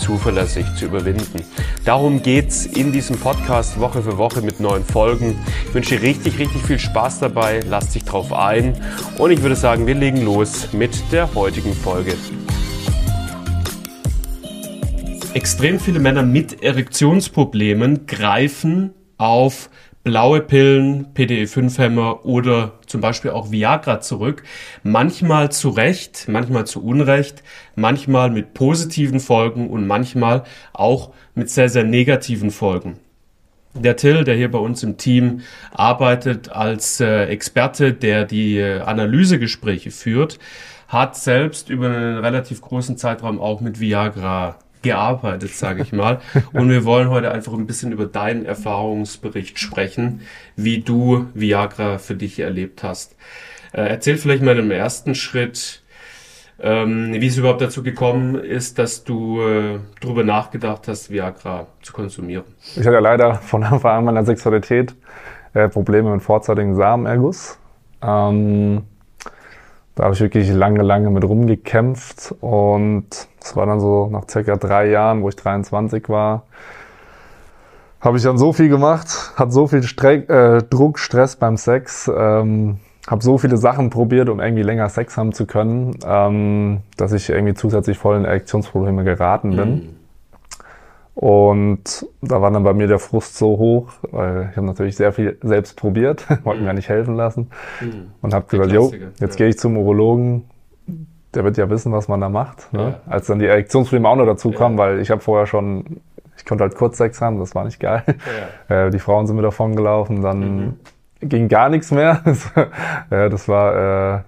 zuverlässig zu überwinden. Darum geht's in diesem Podcast Woche für Woche mit neuen Folgen. Ich wünsche dir richtig, richtig viel Spaß dabei. Lass dich drauf ein. Und ich würde sagen, wir legen los mit der heutigen Folge. Extrem viele Männer mit Erektionsproblemen greifen auf blaue Pillen, PDE5-Hämmer oder zum Beispiel auch Viagra zurück. Manchmal zu Recht, manchmal zu Unrecht, manchmal mit positiven Folgen und manchmal auch mit sehr, sehr negativen Folgen. Der Till, der hier bei uns im Team arbeitet als äh, Experte, der die äh, Analysegespräche führt, hat selbst über einen relativ großen Zeitraum auch mit Viagra gearbeitet, sage ich mal. Und wir wollen heute einfach ein bisschen über deinen Erfahrungsbericht sprechen, wie du Viagra für dich erlebt hast. Äh, erzähl vielleicht mal im ersten Schritt, ähm, wie es überhaupt dazu gekommen ist, dass du äh, darüber nachgedacht hast, Viagra zu konsumieren. Ich hatte leider von Anfang an meiner Sexualität äh, Probleme mit vorzeitigen Samenerguss. Ähm, da habe ich wirklich lange, lange mit rumgekämpft und es war dann so nach circa drei Jahren, wo ich 23 war, habe ich dann so viel gemacht, hat so viel Stre äh, Druck, Stress beim Sex, ähm, habe so viele Sachen probiert, um irgendwie länger Sex haben zu können, ähm, dass ich irgendwie zusätzlich voll in Erektionsprobleme geraten bin. Mhm. Und da war dann bei mir der Frust so hoch, weil ich habe natürlich sehr viel selbst probiert, wollte mhm. mir nicht helfen lassen mhm. und habe gesagt, jo, jetzt ja. gehe ich zum Urologen, der wird ja wissen, was man da macht. Ne? Ja. Als dann die Erektionsprobleme auch noch dazu kamen, ja. weil ich habe vorher schon, ich konnte halt kurz Sex haben, das war nicht geil. Äh, die Frauen sind mir davon gelaufen, dann mhm. ging gar nichts mehr. das war äh,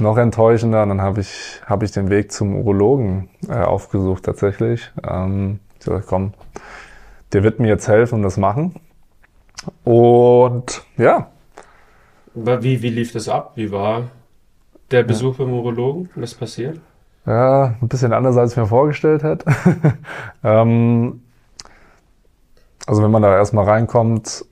noch enttäuschender. Und dann habe ich, hab ich den Weg zum Urologen äh, aufgesucht tatsächlich. Ähm, ich gesagt, komm, der wird mir jetzt helfen und das machen. Und ja. Wie, wie lief das ab? Wie war der Besuch ja. beim Urologen? Was passiert? Ja, ein bisschen anders, als ich mir vorgestellt hätte. ähm, also wenn man da erstmal reinkommt,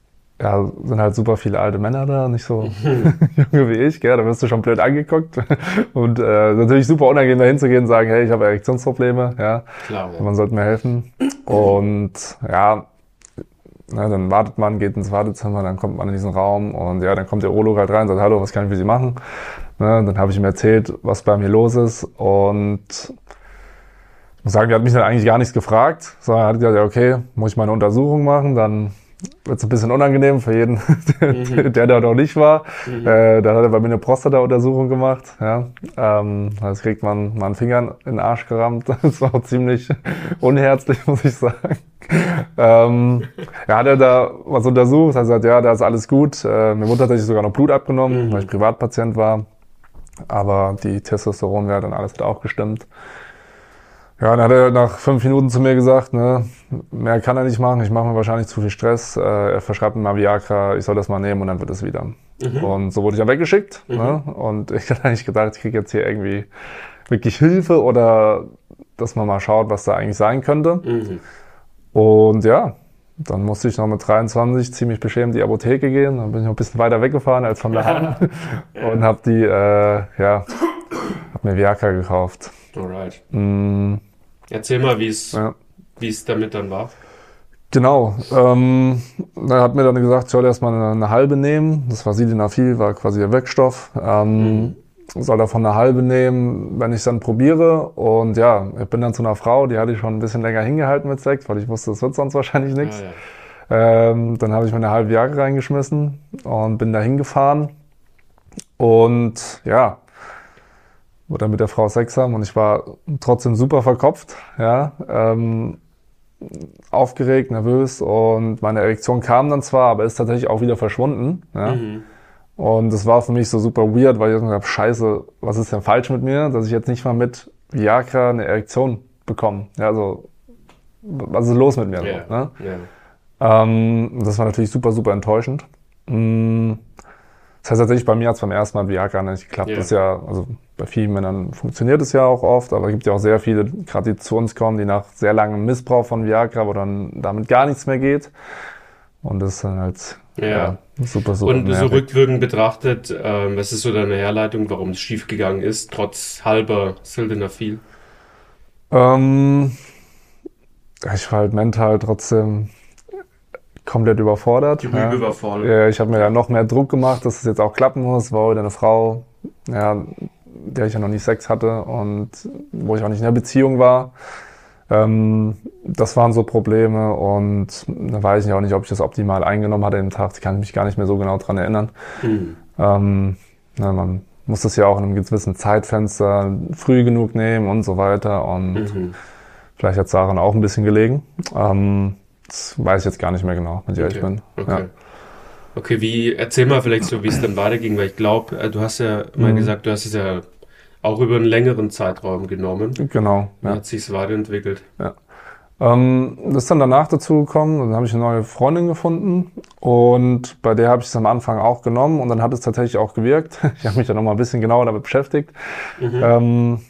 ja, sind halt super viele alte Männer da, nicht so junge wie ich, gell? da wirst du schon blöd angeguckt. Und äh, natürlich super unangenehm da hinzugehen und sagen, hey, ich habe Erektionsprobleme, ja, Klar, ja. man sollte mir helfen. Und ja, na, dann wartet man, geht ins Wartezimmer, dann kommt man in diesen Raum und ja, dann kommt der Urolog halt rein und sagt, hallo, was kann ich für Sie machen? Na, dann habe ich ihm erzählt, was bei mir los ist und ich muss sagen, er hat mich dann eigentlich gar nichts gefragt, sondern er hat gesagt, ja, okay, muss ich meine Untersuchung machen, dann wird es ein bisschen unangenehm für jeden, mhm. der da noch nicht war. Mhm. Äh, da hat er bei mir eine Prostata-Untersuchung gemacht. Ja. Ähm, das kriegt man mal einen Finger in den Arsch gerammt. Das war auch ziemlich unherzlich, muss ich sagen. Ähm, ja, hat er da was untersucht, hat gesagt, ja, da ist alles gut. Äh, mir wurde tatsächlich sogar noch Blut abgenommen, mhm. weil ich Privatpatient war. Aber die Testosteronwerte und alles hat auch gestimmt. Ja, dann hat er nach fünf Minuten zu mir gesagt, ne, mehr kann er nicht machen, ich mache mir wahrscheinlich zu viel Stress, äh, er verschreibt mir mal Viagra, ich soll das mal nehmen und dann wird es wieder. Mhm. Und so wurde ich dann weggeschickt. Mhm. Ne? Und ich hatte eigentlich gedacht, ich kriege jetzt hier irgendwie wirklich Hilfe oder dass man mal schaut, was da eigentlich sein könnte. Mhm. Und ja, dann musste ich noch mit 23 ziemlich beschämt die Apotheke gehen. Dann bin ich noch ein bisschen weiter weggefahren als von daheim und habe die, äh, ja, hab mir Viagra gekauft. Alright. Mm. Erzähl mal, wie es ja. es damit dann war. Genau. Ähm, er hat mir dann gesagt, ich soll erstmal eine, eine halbe nehmen. Das war Sildenafil, war quasi der Wirkstoff. Ähm, mhm. Soll davon eine halbe nehmen, wenn ich es dann probiere. Und ja, ich bin dann zu einer Frau, die hatte ich schon ein bisschen länger hingehalten mit Sex, weil ich wusste, es wird sonst wahrscheinlich nichts. Ah, ja. ähm, dann habe ich mir eine halbe Jahre reingeschmissen und bin da hingefahren. Und ja, oder mit der Frau Sex haben und ich war trotzdem super verkopft, ja, ähm, aufgeregt, nervös und meine Erektion kam dann zwar, aber ist tatsächlich auch wieder verschwunden, ja. Mhm. Und das war für mich so super weird, weil ich gesagt habe, scheiße, was ist denn falsch mit mir, dass ich jetzt nicht mal mit Viagra eine Erektion bekomme. Ja, also, was ist los mit mir? Yeah. So, ne? yeah. ähm, das war natürlich super, super enttäuschend. Mm, das heißt tatsächlich, bei mir hat es beim ersten Mal Viagra nicht geklappt. Ja. Das ist ja, also bei vielen Männern funktioniert es ja auch oft, aber es gibt ja auch sehr viele, gerade die zu uns kommen, die nach sehr langem Missbrauch von Viagra, wo dann damit gar nichts mehr geht. Und das ist dann halt Ja. super, super. Und so rückwirkend betrachtet, ähm, was ist so deine Herleitung, warum es schiefgegangen ist, trotz halber Sildenafil? Ähm, ich war halt mental trotzdem komplett überfordert. Ja. Ja, ich habe mir da noch mehr Druck gemacht, dass es jetzt auch klappen muss. War wieder eine Frau, ja, der ich ja noch nie Sex hatte und wo ich auch nicht in der Beziehung war. Ähm, das waren so Probleme und da weiß ich auch nicht, ob ich das optimal eingenommen hatte im Tag. Ich kann mich gar nicht mehr so genau dran erinnern. Hm. Ähm, na, man muss das ja auch in einem gewissen Zeitfenster früh genug nehmen und so weiter. Und Mhm. vielleicht hat es daran auch ein bisschen gelegen. Ähm, das weiß ich jetzt gar nicht mehr genau, wenn ich ehrlich Okay. bin. Okay. Okay, wie, erzähl mal vielleicht so, wie es dann weiterging, weil ich glaube, du hast ja mal Mhm. gesagt, du hast es ja auch über einen längeren Zeitraum genommen. Ja, genau. Wie Ja. hat sich's weiterentwickelt? Ähm, das ist dann danach dazu gekommen, dann habe ich eine neue Freundin gefunden und bei der habe ich es am Anfang auch genommen und dann hat es tatsächlich auch gewirkt. Ich habe mich dann nochmal ein bisschen genauer damit beschäftigt. Mhm. Ähm,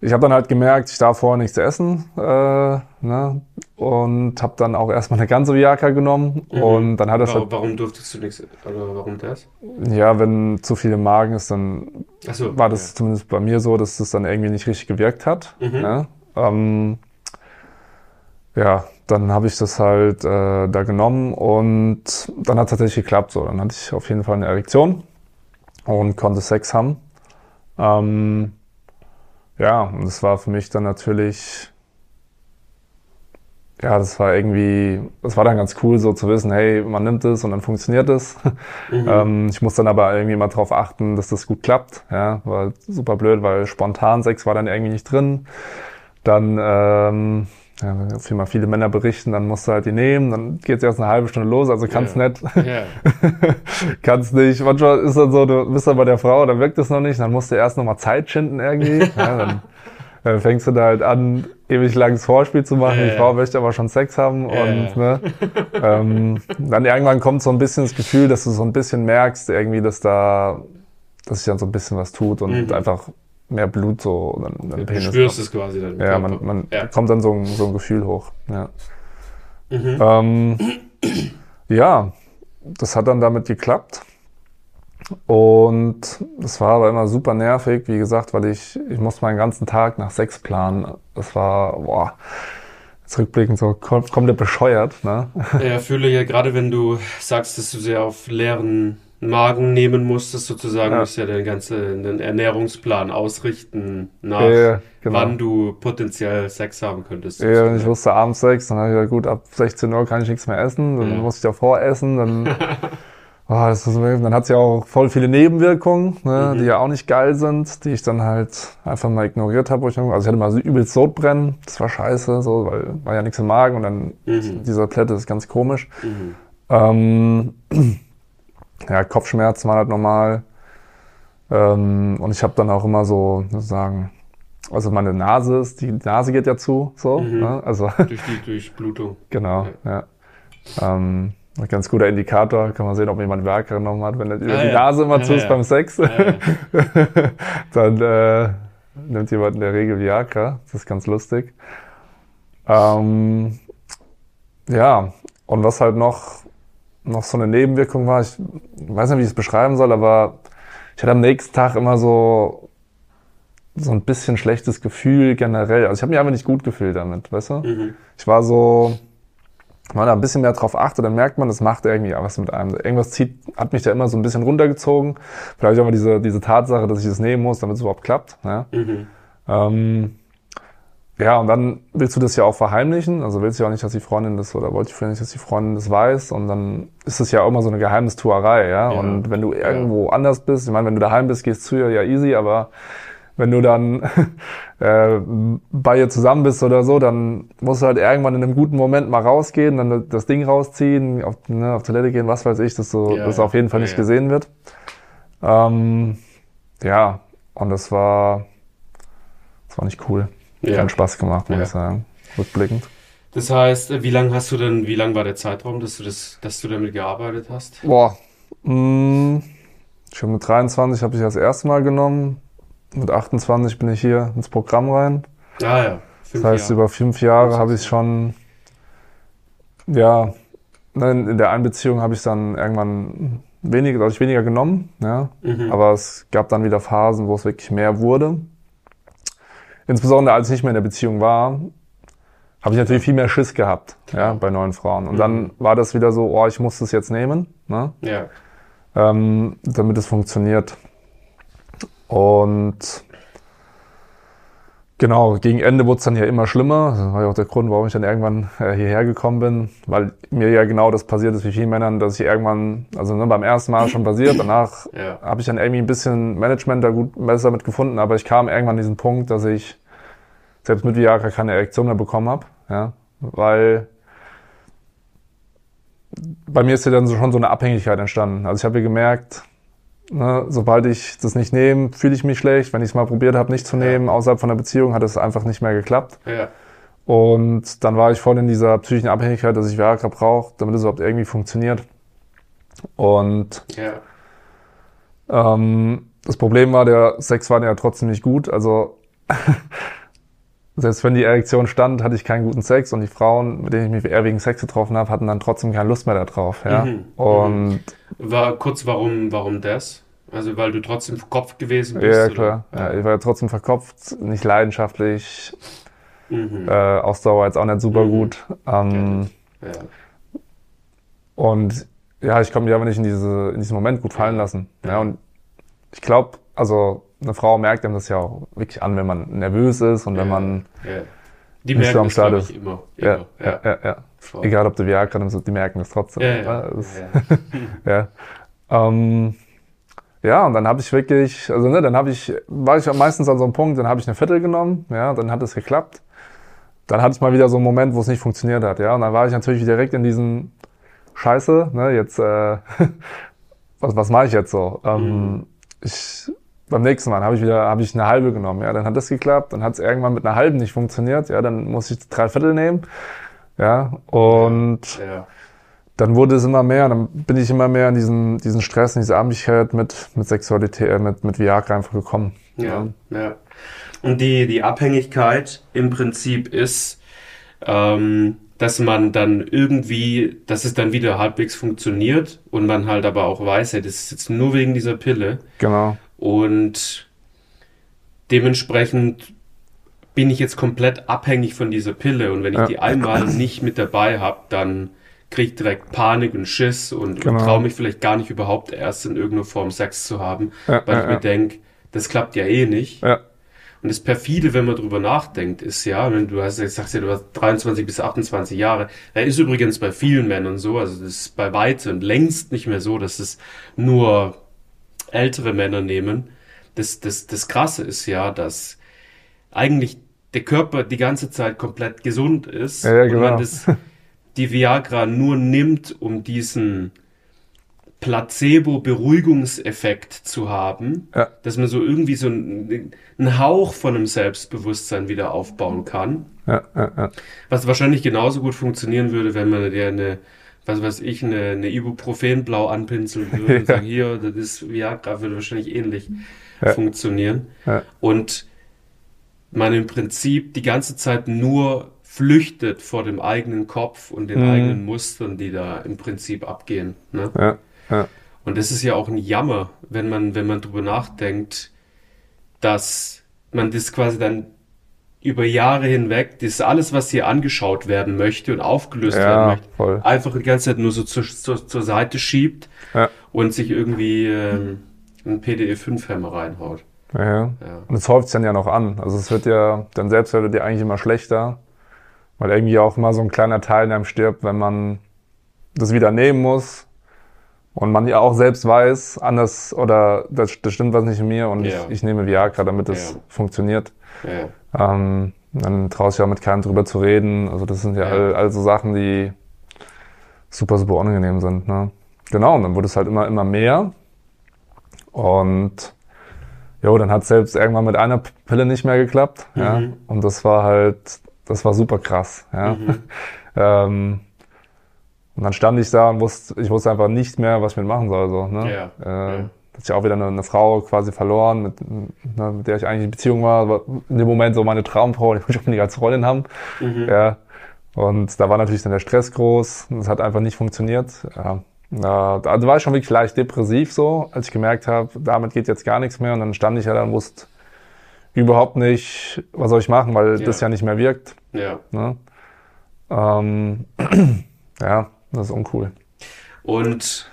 ich habe dann halt gemerkt, ich darf vorher nichts essen äh, ne? und habe dann auch erstmal eine ganze Viagra genommen Mhm. und dann hat das warum, warum durftest du nichts, oder warum das? halt, ja, wenn zu viel im Magen ist, dann Achso. war das zumindest bei mir so, dass das dann irgendwie nicht richtig gewirkt hat. Mhm. Ne? Ähm, ja, dann habe ich das halt äh, da genommen und dann hat es tatsächlich geklappt. So, dann hatte ich auf jeden Fall eine Erektion und konnte Sex haben. Ähm, ja, und das war für mich dann natürlich, ja, das war irgendwie, das war dann ganz cool, so zu wissen, hey, man nimmt es und dann funktioniert es. Mhm. Ähm, ich muss dann aber irgendwie mal drauf achten, dass das gut klappt. Ja, war super blöd, weil spontan Sex war dann irgendwie nicht drin. Dann, ähm, ja, wenn mal viele Männer berichten, dann musst du halt die nehmen, dann geht's erst eine halbe Stunde los, also kannst Ja. nicht, ja. kannst nicht. Manchmal ist dann so, du bist dann bei der Frau, dann wirkt es noch nicht, dann musst du erst nochmal Zeit schinden irgendwie. ja, dann, dann fängst du da halt an, ewig langes Vorspiel zu machen. Ja, die. Frau möchte aber schon Sex haben und ne, ähm, dann irgendwann kommt so ein bisschen das Gefühl, dass du so ein bisschen merkst, irgendwie, dass da, dass sich dann so ein bisschen was tut und Mhm. einfach mehr Blut so dann, dann Du spürst es quasi dann. Ja, man, man Ja. kommt dann so ein, so ein Gefühl hoch. Ja. Mhm. Ähm, ja, das hat dann damit geklappt. Und das war aber immer super nervig, wie gesagt, weil ich, ich musste meinen ganzen Tag nach Sex planen. Das war, boah, jetzt rückblickend so kom komplett bescheuert. Ne? Ja, fühle ja gerade, wenn du sagst, dass du sehr auf leeren Magen nehmen musstest, sozusagen, Ja. musst ja den ganzen Ernährungsplan ausrichten nach Ja, genau. wann du potenziell Sex haben könntest. Ja, und ich wusste abends Sex, dann habe ich gesagt, gut, ab 16 Uhr kann ich nichts mehr essen, dann Ja. muss ich davor essen, dann, oh, das ist, dann hat es ja auch voll viele Nebenwirkungen, ne, Mhm. die ja auch nicht geil sind, die ich dann halt einfach mal ignoriert habe. Also ich hatte mal so übelst Sodbrennen, das war scheiße, so, weil war ja nichts im Magen und dann Mhm. dieser Plätte ist ganz komisch. Mhm. Ähm, ja, Kopfschmerzen waren halt normal. Ähm, und ich habe dann auch immer so, sozusagen, also meine Nase ist, die Nase geht ja zu, so, Mhm. ne? also Durch die Durchblutung. Genau, ja. Ähm, ein ganz guter Indikator, kann man sehen, ob jemand Werke genommen hat. Wenn Ah, die ja. Nase immer Ja, zu ist ja. beim Sex, Ja, ja. dann äh, nimmt jemand in der Regel Viagra. Das ist ganz lustig. Ähm, ja, und was halt noch, noch so eine Nebenwirkung war, ich weiß nicht, wie ich es beschreiben soll, aber ich hatte am nächsten Tag immer so, so ein bisschen schlechtes Gefühl generell. Also ich habe mich einfach nicht gut gefühlt damit, weißt du? Mhm. Ich war so, wenn man da ein bisschen mehr drauf achtet, dann merkt man, das macht irgendwie was mit einem. Irgendwas zieht, hat mich da immer so ein bisschen runtergezogen. Vielleicht auch mal diese, diese Tatsache, dass ich das nehmen muss, damit es überhaupt klappt. Ja? Mhm. Ähm, ja, und dann willst du das ja auch verheimlichen. Also willst du ja auch nicht, dass die Freundin das, oder wollte ich vielleicht nicht, dass die Freundin das weiß. Und dann ist es ja auch immer so eine Geheimnistuerei, ja. Ja. Und wenn du irgendwo anders bist, ich meine, wenn du daheim bist, gehst zu ihr ja easy, aber wenn du dann äh, bei ihr zusammen bist oder so, dann musst du halt irgendwann in einem guten Moment mal rausgehen, dann das Ding rausziehen, auf, ne, auf Toilette gehen, was weiß ich, dass so, Ja, dass auf jeden Fall ja, nicht ja. gesehen wird. Ähm, ja, und das war, das war nicht cool. Ja. Keinen Spaß gemacht, muss Ja. ich sagen. Rückblickend. Das heißt, wie lange hast du denn, wie lang war der Zeitraum, dass du das, dass du damit gearbeitet hast? Boah, Mh, schon mit 23 habe ich das erste Mal genommen. Mit 28 bin ich hier ins Programm rein. Ah ja. Das heißt, Jahre. über fünf Jahre habe ich schon, ja, in der Einbeziehung habe ich dann irgendwann weniger, dadurch weniger genommen, ja. Mhm. Aber es gab dann wieder Phasen, wo es wirklich mehr wurde. Insbesondere als ich nicht mehr in der Beziehung war, habe ich natürlich viel mehr Schiss gehabt, ja, bei neuen Frauen. Und mhm. dann war das wieder so, oh, ich muss das jetzt nehmen, ne? Ja. Ähm, damit es funktioniert. Und Genau, gegen Ende wurde es dann ja immer schlimmer. Das war ja auch der Grund, warum ich dann irgendwann äh, hierher gekommen bin, weil mir ja genau das passiert ist wie vielen Männern, dass ich irgendwann, also ne, beim ersten Mal schon passiert, danach ja. habe ich dann irgendwie ein bisschen Management da gut besser mit gefunden, aber ich kam irgendwann an diesen Punkt, dass ich selbst mit Viagra keine Erektion mehr bekommen habe, ja, weil bei mir ist ja dann so, schon so eine Abhängigkeit entstanden. Also ich habe gemerkt, Ne, sobald ich das nicht nehme, fühle ich mich schlecht. Wenn ich es mal probiert habe, nicht zu nehmen, außerhalb von der Beziehung, hat es einfach nicht mehr geklappt. Ja. Und dann war ich voll in dieser psychischen Abhängigkeit, dass ich Viagra brauche, damit es überhaupt irgendwie funktioniert. Und ja. ähm, das Problem war, der Sex war ja trotzdem nicht gut. Also selbst wenn die Erektion stand, hatte ich keinen guten Sex und die Frauen, mit denen ich mich eher wegen Sex getroffen habe, hatten dann trotzdem keine Lust mehr darauf. Ja? Mhm. Und war kurz, warum, warum das? Also weil du trotzdem verkopft gewesen bist? Ja, klar. Ja, ich war ja trotzdem verkopft, nicht leidenschaftlich. Mhm. Äh, Ausdauer jetzt auch nicht super mhm. gut. Ähm, ja. Und ja, ich konnte mich aber nicht in, diese, in diesen Moment gut fallen lassen. Ja, und ich glaube, also eine Frau merkt einem das ja auch wirklich an, wenn man nervös ist und wenn man ja. Die merken so am Start ist. Immer, immer. Ja, ja, ja. ja. Egal, ob du Viagra nimmst, die merken das trotzdem. Ja, ja. Das, ja. Ähm, ja, und dann habe ich wirklich, also ne, dann habe ich, war ich meistens an so einem Punkt, dann habe ich eine Viertel genommen, ja, dann hat es geklappt. Dann hatte ich mal wieder so einen Moment, wo es nicht funktioniert hat, ja, und dann war ich natürlich direkt in diesen Scheiße, ne, jetzt, äh, was, was mache ich jetzt so? Ähm, mhm. Ich beim nächsten Mal habe ich wieder habe ich eine halbe genommen. Ja, dann hat das geklappt. Dann hat es irgendwann mit einer halben nicht funktioniert. Ja, dann muss ich drei Viertel nehmen. Ja, und ja. dann wurde es immer mehr. Dann bin ich immer mehr in diesen, diesen Stress, in diese Abhängigkeit mit, mit Sexualität, äh, mit, mit Viagra einfach gekommen. Ja, ja. ja. Und die, die Abhängigkeit im Prinzip ist, ähm, dass man dann irgendwie, dass es dann wieder halbwegs funktioniert und man halt aber auch weiß, hey, das ist jetzt nur wegen dieser Pille. Genau. Und dementsprechend bin ich jetzt komplett abhängig von dieser Pille. Und wenn ich ja. die einmal nicht mit dabei habe, dann kriege ich direkt Panik und Schiss und, genau. und traue mich vielleicht gar nicht überhaupt erst in irgendeiner Form Sex zu haben, ja, weil ja, ich mir denke, das klappt ja eh nicht. Und das perfide, wenn man drüber nachdenkt, ist ja, wenn du hast, jetzt sagst ja, du hast 23 bis 28 Jahre. Da ist übrigens bei vielen Männern so, also das ist bei weitem längst nicht mehr so, dass es nur ältere Männer nehmen. Das, das, das Krasse ist ja, dass eigentlich der Körper die ganze Zeit komplett gesund ist ja, ja, genau. und man das, die Viagra nur nimmt, um diesen Placebo-Beruhigungseffekt zu haben, ja. dass man so irgendwie so einen, einen, Hauch von einem Selbstbewusstsein wieder aufbauen kann. Was wahrscheinlich genauso gut funktionieren würde, wenn man dir eine was weiß ich, eine, eine Ibuprofen blau anpinseln würde und sagen, hier, das ist Viagra, würde wahrscheinlich ähnlich ja. funktionieren. Ja. Und man im Prinzip die ganze Zeit nur flüchtet vor dem eigenen Kopf und den mhm. eigenen Mustern, die da im Prinzip abgehen. Ne? Ja. Ja. Und das ist ja auch ein Jammer, wenn man, wenn man drüber nachdenkt, dass man das quasi dann über Jahre hinweg, das alles, was hier angeschaut werden möchte und aufgelöst ja, werden möchte, voll. einfach die ganze Zeit nur so zur, zur, zur Seite schiebt ja. und sich irgendwie ähm, einen PDE-5-Hammer reinhaut. Ja, ja. Und es häuft sich dann ja noch an. Also es wird ja, dann selbst wird dir eigentlich immer schlechter, weil irgendwie auch immer so ein kleiner Teil in einem stirbt, wenn man das wieder nehmen muss und man ja auch selbst weiß, anders oder das, das stimmt was nicht in mir und ja. ich, ich nehme Viagra, damit es funktioniert. Ja. Ähm, dann traust du ja mit keinem drüber zu reden. Also das sind ja, ja. All, all so Sachen, die super, super unangenehm sind. Ne? Genau, und dann wurde es halt immer, immer mehr. Und jo, dann hat selbst irgendwann mit einer Pille nicht mehr geklappt. Mhm. Ja? Und das war halt, das war super krass. Ja? Mhm. ähm, Und dann stand ich da und wusste, ich wusste einfach nicht mehr, was ich mit machen soll. So, ne? Ja, äh, ja. Hatte ich auch wieder eine, eine Frau quasi verloren, mit, ne, mit der ich eigentlich in Beziehung war. In dem Moment so meine Traumfrau, die wollte ich unbedingt als Freundin haben. Mhm. Ja. Und da war natürlich dann der Stress groß. und Es hat einfach nicht funktioniert. Ja. Also war ich schon wirklich leicht depressiv so, als ich gemerkt habe, damit geht jetzt gar nichts mehr. Und dann stand ich ja da und wusste überhaupt nicht, was soll ich machen, weil Ja. das ja nicht mehr wirkt. Ja. Ne? Ähm, ja, das ist uncool. Und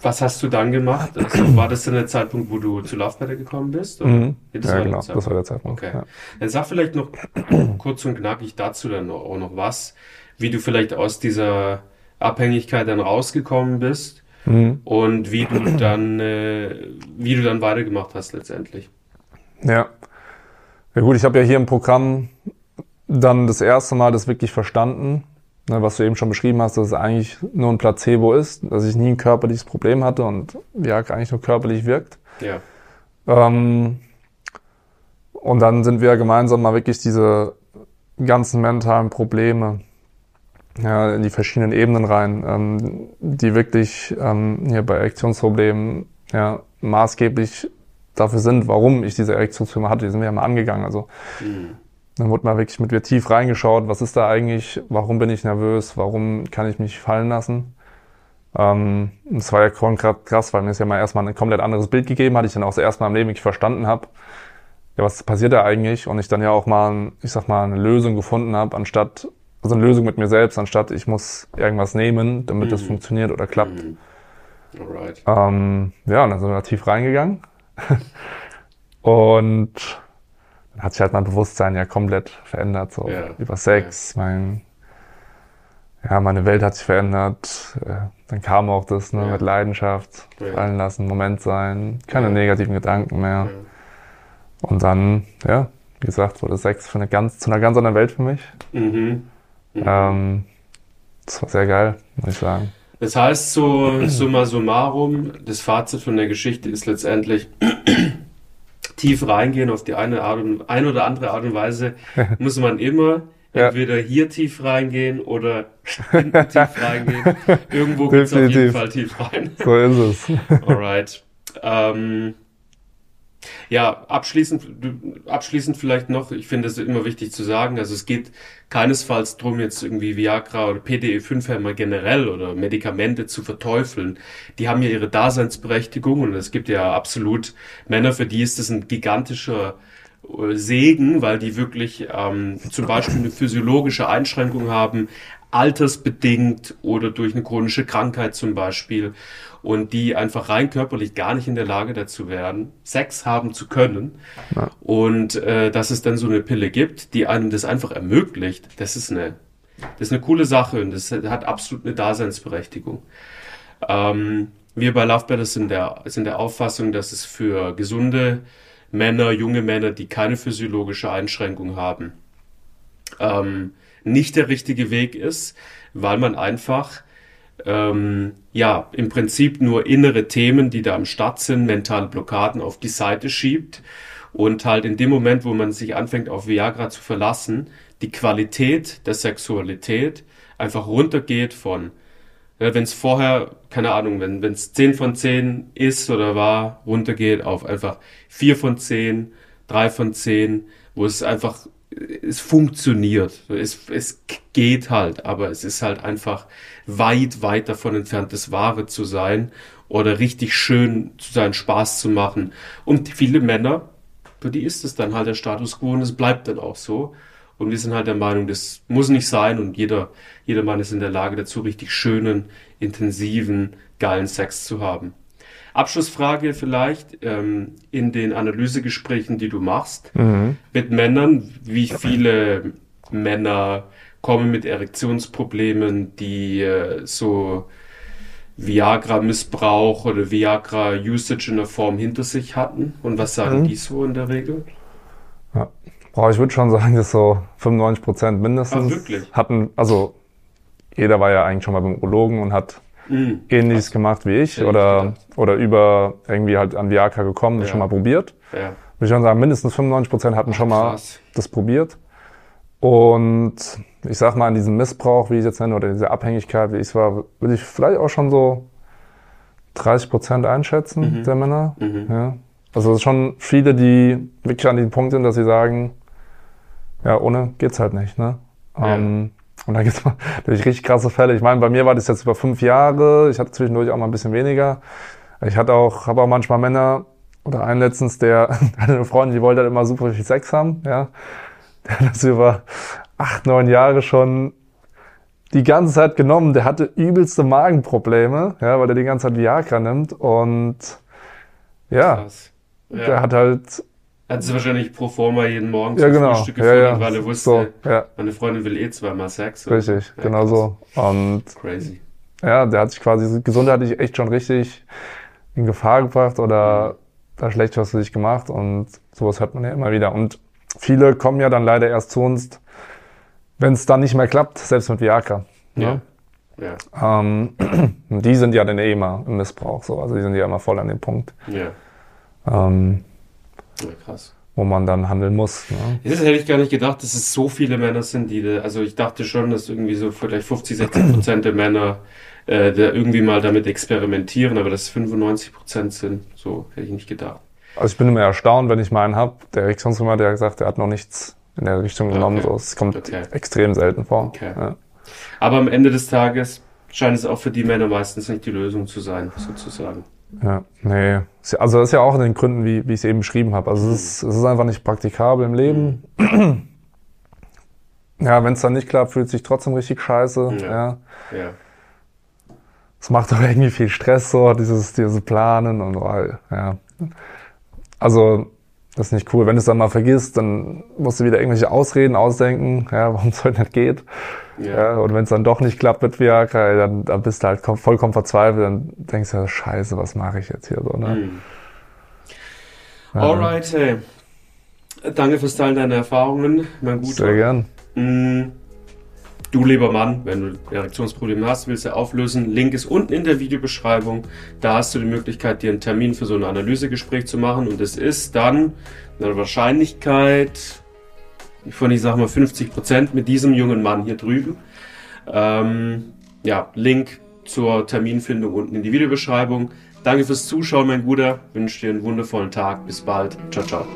was hast du dann gemacht? Also, war das dann der Zeitpunkt, wo du zu Love Better gekommen bist? Mhm. Ja, das ja, genau, das war der Zeitpunkt. Okay. Ja. Dann sag vielleicht noch kurz und knackig dazu dann auch noch was, wie du vielleicht aus dieser Abhängigkeit dann rausgekommen bist Mhm. und wie du dann, äh, wie du dann weitergemacht hast letztendlich. Ja. Ja gut, ich habe ja hier im Programm dann das erste Mal das wirklich verstanden, ne, was du eben schon beschrieben hast, dass es eigentlich nur ein Placebo ist, dass ich nie ein körperliches Problem hatte und ja, eigentlich nur körperlich wirkt. Ja. Ähm, und dann sind wir gemeinsam mal wirklich diese ganzen mentalen Probleme ja, in die verschiedenen Ebenen rein, ähm, die wirklich ähm, hier bei Erektionsproblemen ja, maßgeblich dafür sind, warum ich diese Erektionsprobleme hatte. Die sind wir ja mal angegangen. Also Mhm. Dann wurde mal wirklich mit mir tief reingeschaut, was ist da eigentlich, warum bin ich nervös, warum kann ich mich fallen lassen. Ähm, das war ja krass, weil mir es ja mal erstmal ein komplett anderes Bild gegeben hat, ich dann auch das erste Mal im Leben wirklich verstanden habe, ja, was passiert da eigentlich und ich dann ja auch mal, ich sag mal, eine Lösung gefunden habe, anstatt, also eine Lösung mit mir selbst, anstatt ich muss irgendwas nehmen, damit das Mhm. funktioniert oder klappt. Mhm. Alright. Ähm, ja, und dann sind wir da tief reingegangen. und hat sich halt mein Bewusstsein ja komplett verändert. So Ja. über Sex, mein, ja, meine Welt hat sich verändert. Äh, Dann kam auch das ne, Ja. mit Leidenschaft, Ja. fallen lassen, Moment sein, keine Ja. negativen Gedanken mehr. Und dann, ja, wie gesagt, wurde Sex für eine ganz, zu einer ganz anderen Welt für mich. Mhm. Mhm. Ähm, das war sehr geil, muss ich sagen. Das heißt, so summa summarum, das Fazit von der Geschichte ist letztendlich tief reingehen auf die eine, Art und, eine oder andere Art und Weise muss man immer entweder hier tief reingehen oder hinten tief reingehen. Irgendwo geht's auf jeden. Fall tief rein. So ist es. Alright. Ähm, ja, abschließend, abschließend vielleicht noch, ich finde es immer wichtig zu sagen, also es geht keinesfalls drum, jetzt irgendwie Viagra oder PDE5-Hämmer generell oder Medikamente zu verteufeln. Die haben ja ihre Daseinsberechtigung und es gibt ja absolut Männer, für die ist das ein gigantischer äh, Segen, weil die wirklich ähm, zum Beispiel eine physiologische Einschränkung haben, altersbedingt oder durch eine chronische Krankheit zum Beispiel und die einfach rein körperlich gar nicht in der Lage dazu wären, Sex haben zu können. Ja. Und äh, dass es dann so eine Pille gibt, die einem das einfach ermöglicht, das ist eine, das ist eine coole Sache und das hat absolut eine Daseinsberechtigung. Ähm, wir bei Love Better sind der, sind der Auffassung, dass es für gesunde Männer, junge Männer, die keine physiologische Einschränkung haben, ähm, nicht der richtige Weg ist, weil man einfach ähm, ja im Prinzip nur innere Themen, die da am Start sind, mentale Blockaden auf die Seite schiebt und halt in dem Moment, wo man sich anfängt auf Viagra zu verlassen, die Qualität der Sexualität einfach runtergeht von wenn es vorher, keine Ahnung, wenn es 10 von 10 ist oder war, runtergeht auf einfach 4 von 10, 3 von 10, wo es einfach, es funktioniert. Es, es geht halt, aber es ist halt einfach weit, weit davon entfernt, das Wahre zu sein oder richtig schön zu sein, Spaß zu machen. Und viele Männer, für die ist es dann halt der Status quo und es bleibt dann auch so. Und wir sind halt der Meinung, das muss nicht sein und jeder, jeder Mann ist in der Lage dazu, richtig schönen, intensiven, geilen Sex zu haben. Abschlussfrage vielleicht, ähm, in den Analysegesprächen, die du machst, Mhm. mit Männern, wie viele Männer kommen mit Erektionsproblemen, die äh, so Viagra-Missbrauch oder Viagra-Usage in der Form hinter sich hatten? Und was sagen Mhm. die so in der Regel? Boah, ich würde schon sagen, dass so 95 Prozent mindestens Ah, wirklich? hatten, also jeder war ja eigentlich schon mal beim Urologen und hat Mhm. ähnliches gemacht wie ich ich oder, oder über irgendwie halt an Viagra gekommen, das Ja. schon mal probiert. Ja. Würde ich schon sagen, mindestens 95 Prozent hatten schon mal Krass. das probiert. Und ich sag mal, an diesem Missbrauch, wie ich es jetzt nenne, oder diese Abhängigkeit, wie ich es war, würde ich vielleicht auch schon so 30 Prozent einschätzen Mhm. der Männer. Mhm. Ja. Also es sind schon viele, die wirklich an diesem Punkt sind, dass sie sagen, ja, ohne geht's halt nicht. Ne? Ja. Ähm, und da gibt's natürlich richtig krasse Fälle. Ich meine, bei mir war das jetzt über fünf Jahre. Ich hatte zwischendurch auch mal ein bisschen weniger. Ich hatte auch, habe auch manchmal Männer oder einen letztens, der eine Freundin, die wollte halt immer super viel Sex haben. Ja, der hat das über acht, neun Jahre schon die ganze Zeit genommen. Der hatte übelste Magenprobleme, ja, weil er die ganze Zeit Viagra nimmt und ja, Krass. der Ja. hat halt Hat sie wahrscheinlich pro forma jeden Morgen ja zum genau, Frühstück ja, gefuttert, ja, weil er so, wusste, ja, meine Freundin will eh zweimal Sex. richtig, Ja, genau so. Und Crazy. ja, der hat sich quasi gesundheitlich echt schon richtig in Gefahr gebracht oder da schlecht was für sich gemacht und sowas hört man ja immer wieder. Und viele kommen ja dann leider erst zu uns, wenn es dann nicht mehr klappt, selbst mit Viagra. Ja. Ne? Ja. Ähm, und die sind ja dann eh immer im Missbrauch, so. Also die sind ja immer voll an dem Punkt, Ja. ähm, ja, krass. wo man dann handeln muss. Ne? Das hätte ich gar nicht gedacht, dass es so viele Männer sind, die, also ich dachte schon, dass irgendwie so vielleicht 50, 60 Prozent der Männer äh, da irgendwie mal damit experimentieren, aber dass es 95 Prozent sind, so hätte ich nicht gedacht. Also ich bin immer erstaunt, wenn ich mal einen hab. Der Erektionsrheuma, der hat gesagt, der hat noch nichts in der Richtung genommen. Okay. So, es kommt Okay. extrem selten vor. Okay. Ja. Aber am Ende des Tages scheint es auch für die Männer meistens nicht die Lösung zu sein, sozusagen. Ja, nee. Also das ist ja auch in den Gründen, wie, wie ich es eben beschrieben habe. Also es ist, es ist einfach nicht praktikabel im Leben. Ja, wenn es dann nicht klappt, fühlt sich trotzdem richtig scheiße. Ja. Ja. Ja. Es macht aber irgendwie viel Stress so, dieses, dieses Planen und weil, ja. Also, das ist nicht cool. Wenn du es dann mal vergisst, dann musst du wieder irgendwelche Ausreden ausdenken, ja, warum es heute nicht geht. Ja. Ja, und wenn es dann doch nicht klappt mit Viagra, dann, dann bist du halt kom- vollkommen verzweifelt, dann denkst du, scheiße, was mache ich jetzt hier so, ne? Hm. Alright, hey. Danke fürs Teilen deiner Erfahrungen, mein Guter. Sehr gern. Mm, Du lieber Mann, wenn du Erektionsprobleme hast, willst du auflösen, Link ist unten in der Videobeschreibung. Da hast du die Möglichkeit, dir einen Termin für so ein Analysegespräch zu machen und es ist dann eine Wahrscheinlichkeit von, ich sag mal, 50 Prozent mit diesem jungen Mann hier drüben. Ähm, ja, Link zur Terminfindung unten in die Videobeschreibung. Danke fürs Zuschauen, mein Guter. Wünsche dir einen wundervollen Tag. Bis bald. Ciao, ciao.